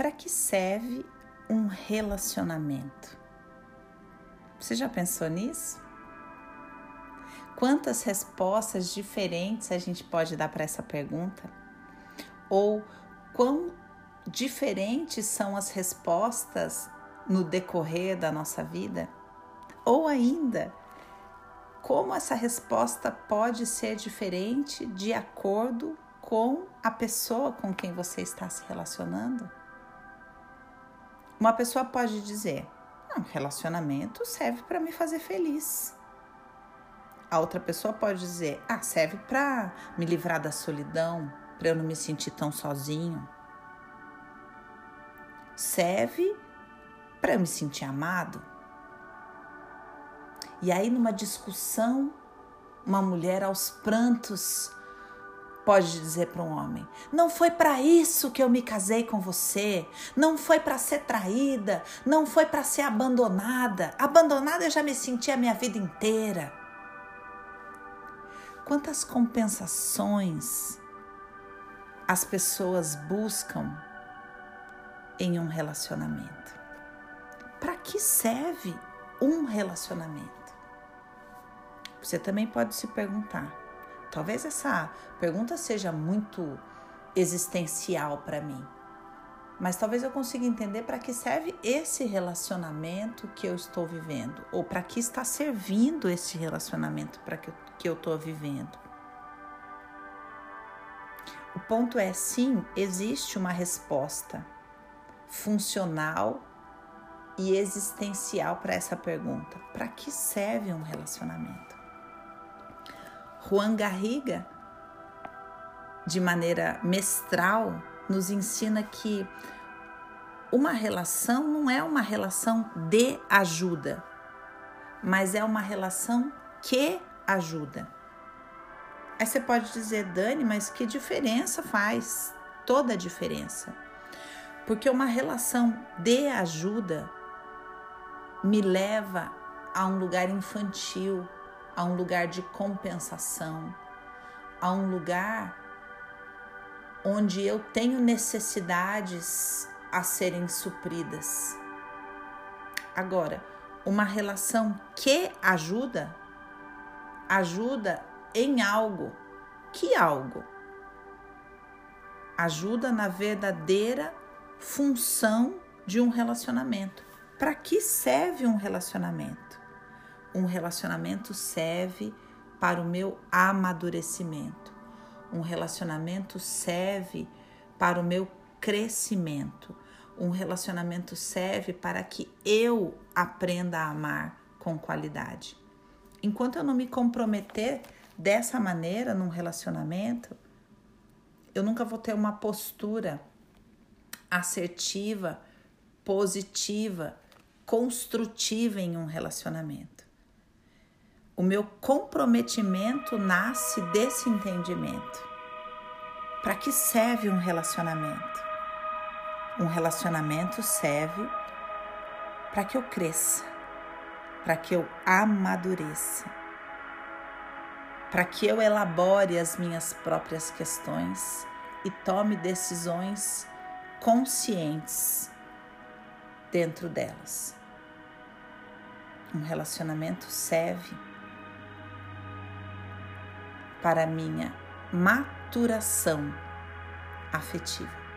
Para que serve um relacionamento? Você já pensou nisso? Quantas respostas diferentes a gente pode dar para essa pergunta? Ou quão diferentes são as respostas no decorrer da nossa vida? Ou ainda, como essa resposta pode ser diferente de acordo com a pessoa com quem você está se relacionando? Uma pessoa pode dizer: um relacionamento serve para me fazer feliz. A outra pessoa pode dizer: ah, serve para me livrar da solidão, para eu não me sentir tão sozinho. Serve para eu me sentir amado. E aí, numa discussão, uma mulher aos prantos pode dizer para um homem: Não foi para isso que eu me casei com você, não foi para ser traída, não foi para ser abandonada. Abandonada eu já me senti a minha vida inteira. Quantas compensações as pessoas buscam em um relacionamento? Para que serve um relacionamento? Você também pode se perguntar. Talvez essa pergunta seja muito existencial para mim, mas talvez eu consiga entender para que serve esse relacionamento que eu estou vivendo, ou para que está servindo esse relacionamento para que, que eu estou vivendo. O ponto é sim, existe uma resposta funcional e existencial para essa pergunta: para que serve um relacionamento? Juan Garriga, de maneira mestral, nos ensina que uma relação não é uma relação de ajuda, mas é uma relação que ajuda. Aí você pode dizer, Dani, mas que diferença faz? Toda a diferença. Porque uma relação de ajuda me leva a um lugar infantil, a um lugar de compensação, a um lugar onde eu tenho necessidades a serem supridas. Agora, uma relação que ajuda, ajuda em algo. Que algo? Ajuda na verdadeira função de um relacionamento. Para que serve um relacionamento? Um relacionamento serve para o meu amadurecimento. Um relacionamento serve para o meu crescimento. Um relacionamento serve para que eu aprenda a amar com qualidade. Enquanto eu não me comprometer dessa maneira num relacionamento, eu nunca vou ter uma postura assertiva, positiva, construtiva em um relacionamento. O meu comprometimento nasce desse entendimento. Para que serve um relacionamento? Um relacionamento serve para que eu cresça, para que eu amadureça, para que eu elabore as minhas próprias questões e tome decisões conscientes dentro delas. Um relacionamento serve para minha maturação afetiva.